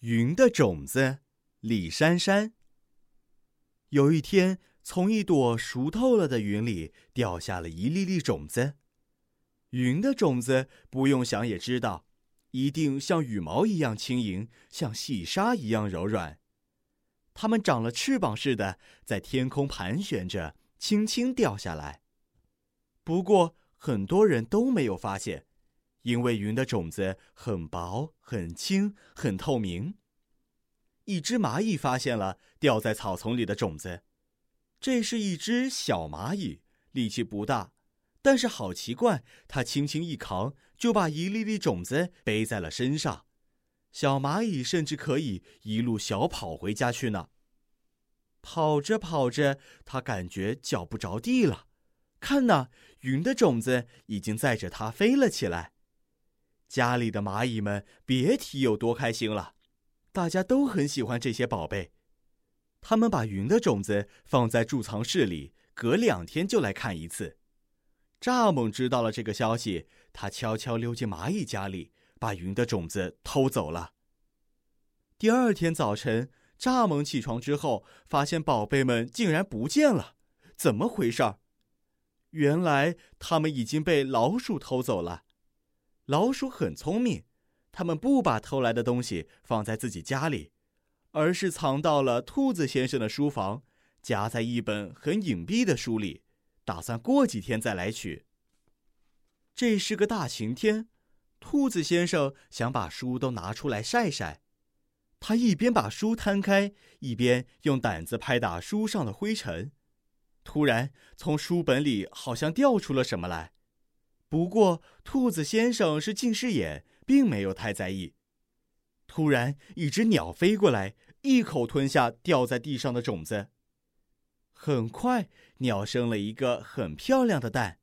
云的种子，李珊珊。有一天，从一朵熟透了的云里掉下了一粒粒种子。云的种子不用想也知道，一定像羽毛一样轻盈，像细沙一样柔软。它们长了翅膀似的，在天空盘旋着，轻轻掉下来。不过，很多人都没有发现。因为云的种子很薄、很轻、很透明。一只蚂蚁发现了掉在草丛里的种子，这是一只小蚂蚁，力气不大，但是好奇怪，它轻轻一扛，就把一粒粒种子背在了身上。小蚂蚁甚至可以一路小跑回家去呢。跑着跑着，它感觉脚不着地了，看呐，云的种子已经载着它飞了起来。家里的蚂蚁们别提有多开心了，大家都很喜欢这些宝贝。他们把云的种子放在贮藏室里，隔两天就来看一次。蚱蜢知道了这个消息，他悄悄溜进蚂蚁家里，把云的种子偷走了。第二天早晨，蚱蜢起床之后，发现宝贝们竟然不见了，怎么回事儿？原来他们已经被老鼠偷走了。老鼠很聪明，他们不把偷来的东西放在自己家里，而是藏到了兔子先生的书房，夹在一本很隐蔽的书里，打算过几天再来取。这是个大晴天，兔子先生想把书都拿出来晒晒，他一边把书摊开，一边用掸子拍打书上的灰尘。突然，从书本里好像掉出了什么来。不过，兔子先生是近视眼，并没有太在意。突然，一只鸟飞过来，一口吞下掉在地上的种子。很快，鸟生了一个很漂亮的蛋。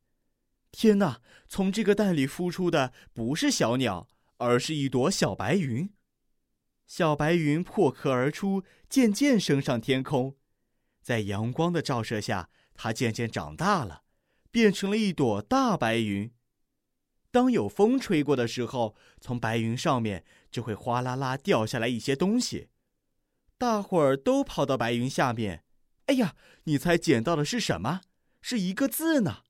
天哪！从这个蛋里孵出的不是小鸟，而是一朵小白云。小白云破壳而出，渐渐升上天空。在阳光的照射下，它渐渐长大了。变成了一朵大白云。当有风吹过的时候，从白云上面就会哗啦啦掉下来一些东西。大伙儿都跑到白云下面。哎呀，你猜捡到的是什么？是一个字呢。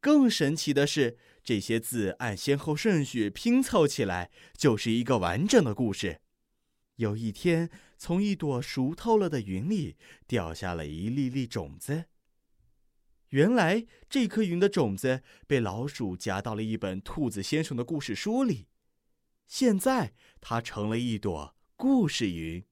更神奇的是，这些字按先后顺序拼凑起来，就是一个完整的故事。有一天，从一朵熟透了的云里掉下了一粒粒种子。原来这颗云的种子被老鼠夹到了一本兔子先生的故事书里，现在它成了一朵故事云。